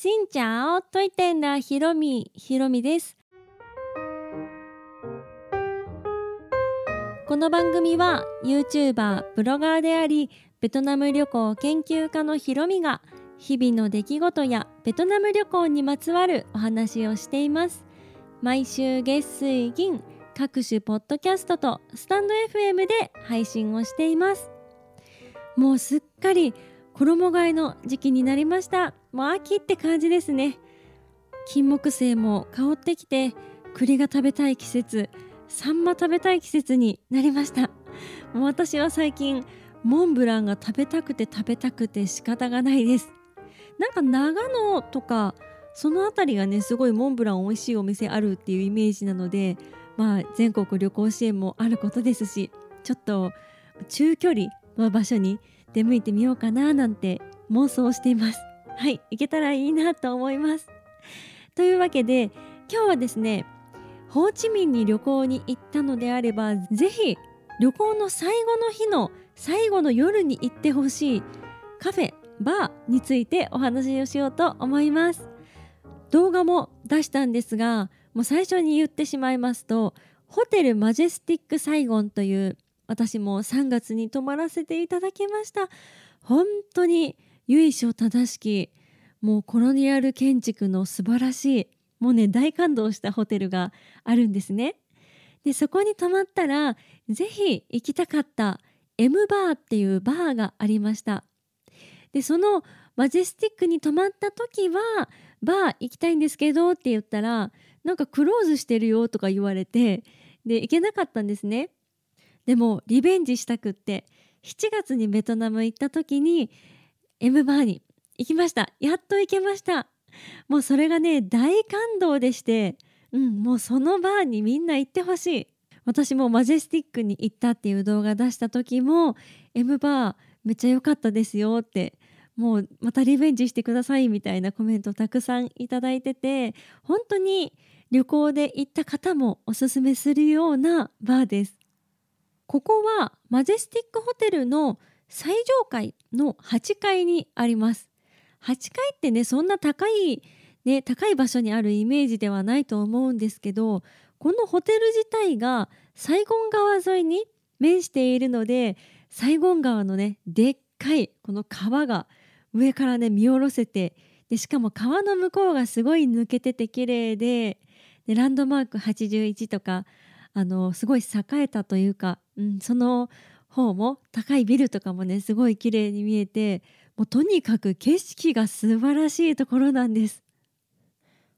しんちゃおといてんだひろみひろみです。この番組は YouTuber ブロガーでありベトナム旅行研究家のひろみが日々の出来事やベトナム旅行にまつわるお話をしています。毎週月水銀各種ポッドキャストとスタンド FM で配信をしています。もうすっかり衣替えの時期になりました。もう秋って感じですね。金木犀も香ってきて栗が食べたい季節サンマ食べたい季節になりました。もう私は最近モンブランが食べたくて食べたくて仕方がないです。なんか長野とかその辺りがねすごいモンブラン美味しいお店あるっていうイメージなのでまあ全国旅行支援もあることですしちょっと中距離の場所に出向いてみようかななんて妄想しています。はい行けたらいいなと思います。というわけで今日はですねホーチミンに旅行に行ったのであればぜひ旅行の最後の日の最後の夜に行ってほしいカフェバーについてお話をしようと思います。動画も出したんですがもう最初に言ってしまいますとホテルマジェスティックサイゴンという私も3月に泊まらせていただきました。本当に由緒正しきもうコロニアル建築の素晴らしいもうね大感動したホテルがあるんですね。でそこに泊まったらぜひ行きたかった M バーっていうバーがありました。でそのマジェスティックに泊まった時はバー行きたいんですけどって言ったらなんかクローズしてるよとか言われてで行けなかったんですね。でもリベンジしたくって7月にベトナム行った時に M バーに行きました。やっと行けました。もうそれがね大感動でしてうんもうそのバーにみんな行ってほしい。私もマジェスティックに行ったっていう動画出した時も M バーめっちゃ良かったですよってもうまたリベンジしてくださいみたいなコメントたくさんいただいてて本当に旅行で行った方もおすすめするようなバーです。ここはマジェスティックホテルの最上階の8階にあります。8階ってねそんな高いね高い場所にあるイメージではないと思うんですけどこのホテル自体がサイゴン川沿いに面しているのでサイゴン川のねでっかいこの川が上からね見下ろせてでしかも川の向こうがすごい抜けてて綺麗ででランドマーク81とかあのすごい栄えたというか、うん、その方も高いビルとかもねすごい綺麗に見えてもうとにかく景色が素晴らしいところなんです。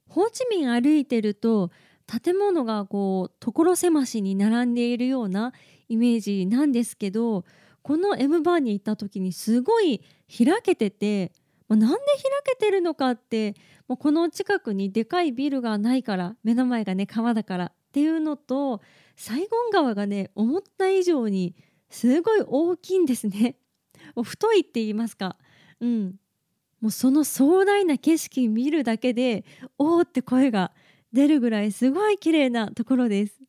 ホーチミン歩いてると建物がこう所狭しに並んでいるようなイメージなんですけどこの M バーに行った時にすごい開けててなんで開けてるのかってもうこの近くにでかいビルがないから目の前がね川だからっていうのとサイゴン川がね思った以上にすごい大きいんですね。太いって言いますか、うん、もうその壮大な景色見るだけでおおって声が出るぐらいすごい綺麗なところです。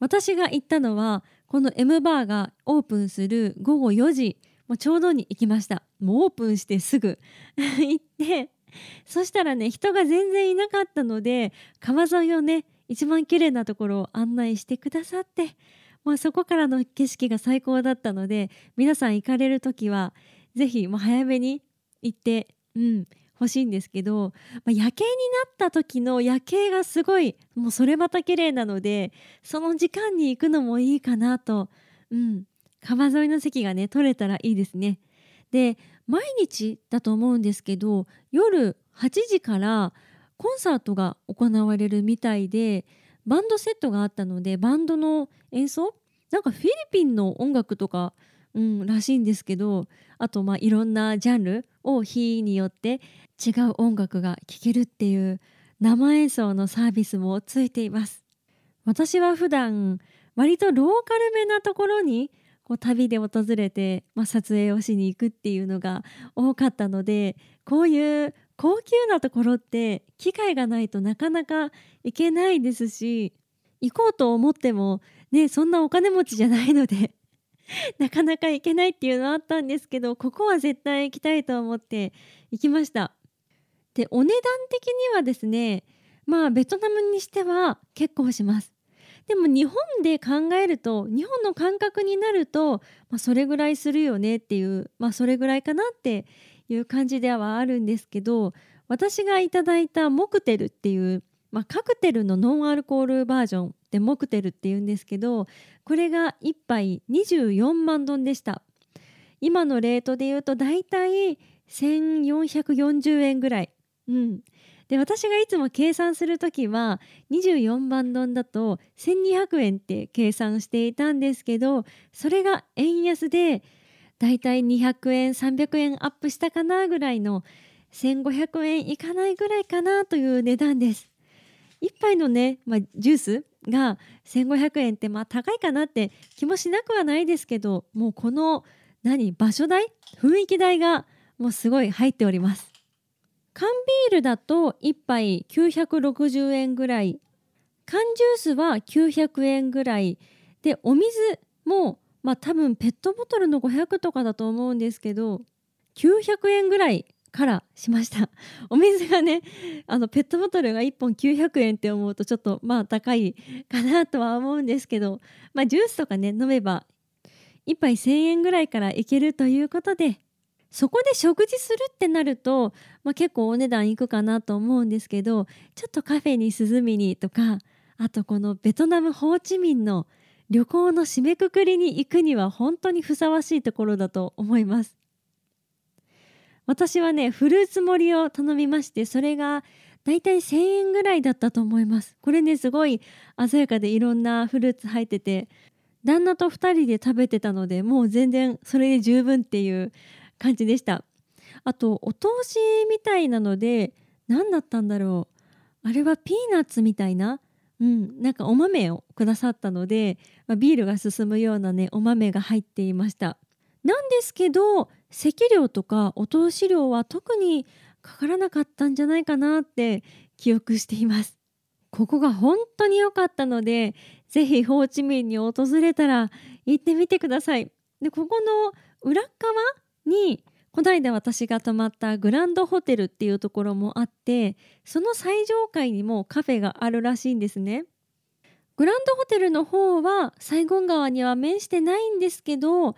私が行ったのはこの M バーがオープンする午後4時。もうちょうどに行きました。もうオープンしてすぐ。行ってそしたらね人が全然いなかったので川沿いをね一番綺麗なところを案内してくださってもうそこからの景色が最高だったので皆さん行かれる時は是非早めに行ってうん欲しいんですけど、まあ、夜景になった時の夜景がすごいもうそれまた綺麗なのでその時間に行くのもいいかなと、うん、川沿いの席がね取れたらいいですね。で毎日だと思うんですけど夜8時からコンサートが行われるみたいでバンドセットがあったのでバンドの演奏？なんかフィリピンの音楽とか、うん、らしいんですけどあとまあいろんなジャンルを日によって違う音楽が聴けるっていう生演奏のサービスもついています。私は普段割とローカルめなところにこう旅で訪れて、まあ、撮影をしに行くっていうのが多かったのでこういう高級なところって機会がないとなかなか行けないですし行こうと思ってもねそんなお金持ちじゃないので なかなか行けないっていうのはあったんですけどここは絶対行きたいと思って行きました。でお値段的にはですねまあベトナムにしては結構します。でも日本で考えると日本の感覚になると、まあ、それぐらいするよねっていうまあそれぐらいかなっていう感じではあるんですけど私がいただいたモクテルっていう、まあ、カクテルのノンアルコールバージョンでモクテルっていうんですけどこれが1杯24万ドンでした。今のレートで言うとだいたい1440円ぐらい、うん、で私がいつも計算する時は24万ドンだと1200円って計算していたんですけどそれが円安でだいたい200円300円アップしたかなぐらいの1500円いかないぐらいかなという値段です。1杯のね、まあ、ジュースが1500円ってまあ高いかなって気もしなくはないですけどもうこの何場所代？雰囲気代がもうすごい入っております。缶ビールだと1杯960円ぐらい。缶ジュースは900円ぐらい。でお水もまあ多分ペットボトルの500とかだと思うんですけど900円ぐらいからしました。お水がねあのペットボトルが1本900円って思うとちょっとまあ高いかなとは思うんですけどまあジュースとかね飲めば1杯1000円ぐらいからいけるということでそこで食事するってなると、まあ、結構お値段いくかなと思うんですけどちょっとカフェに涼みにとかあとこのベトナムホーチミンの旅行の締めくくりに行くには本当にふさわしいところだと思います。私はねフルーツ盛りを頼みましてそれがだいたい1000円ぐらいだったと思います。これねすごい鮮やかでいろんなフルーツ入ってて旦那と2人で食べてたのでもう全然それで十分っていう感じでした。あとお通しみたいなので何だったんだろう。あれはピーナッツみたいなうん、なんかお豆をくださったので、まあ、ビールが進むようなねお豆が入っていました。なんですけど席料とかお通し料は特にかからなかったんじゃないかなって記憶しています。ここが本当に良かったのでぜひホーチミンに訪れたら行ってみてください。でここの裏側にこの間私が泊まったグランドホテルっていうところもあってその最上階にもカフェがあるらしいんですね。グランドホテルの方はサイゴン川には面してないんですけど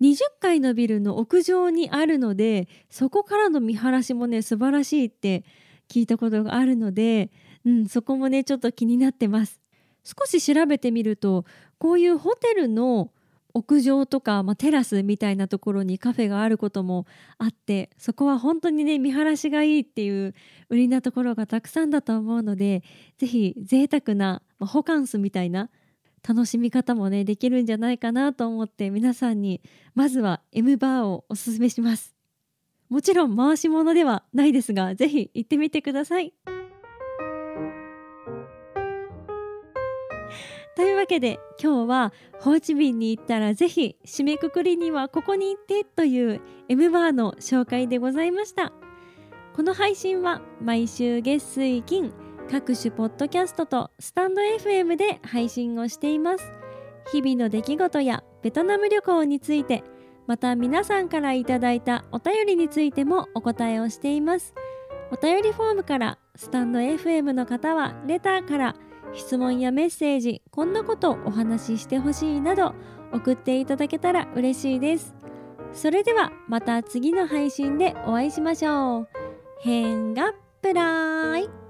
20階のビルの屋上にあるのでそこからの見晴らしもね素晴らしいって聞いたことがあるので、うん、そこもねちょっと気になってます。少し調べてみるとこういうホテルの屋上とか、まあ、テラスみたいなところにカフェがあることもあってそこは本当にね見晴らしがいいっていう売りなところがたくさんだと思うので是非贅沢な、まあ、ホカンスみたいな楽しみ方もねできるんじゃないかなと思って皆さんにまずは M バーをおすすめしますもちろん回し物ではないですが是非行ってみてください。というわけで今日はホーチミンに行ったらぜひ締めくくりにはここに行ってという M バーの紹介でございました。この配信は毎週月水金各種ポッドキャストとスタンド FM で配信をしています。日々の出来事やベトナム旅行についてまた皆さんからいただいたお便りについてもお答えをしています。お便りフォームからスタンド FM の方はレターから質問やメッセージこんなことをお話ししてほしいなど送っていただけたら嬉しいです。それではまた次の配信でお会いしましょう。変がプライ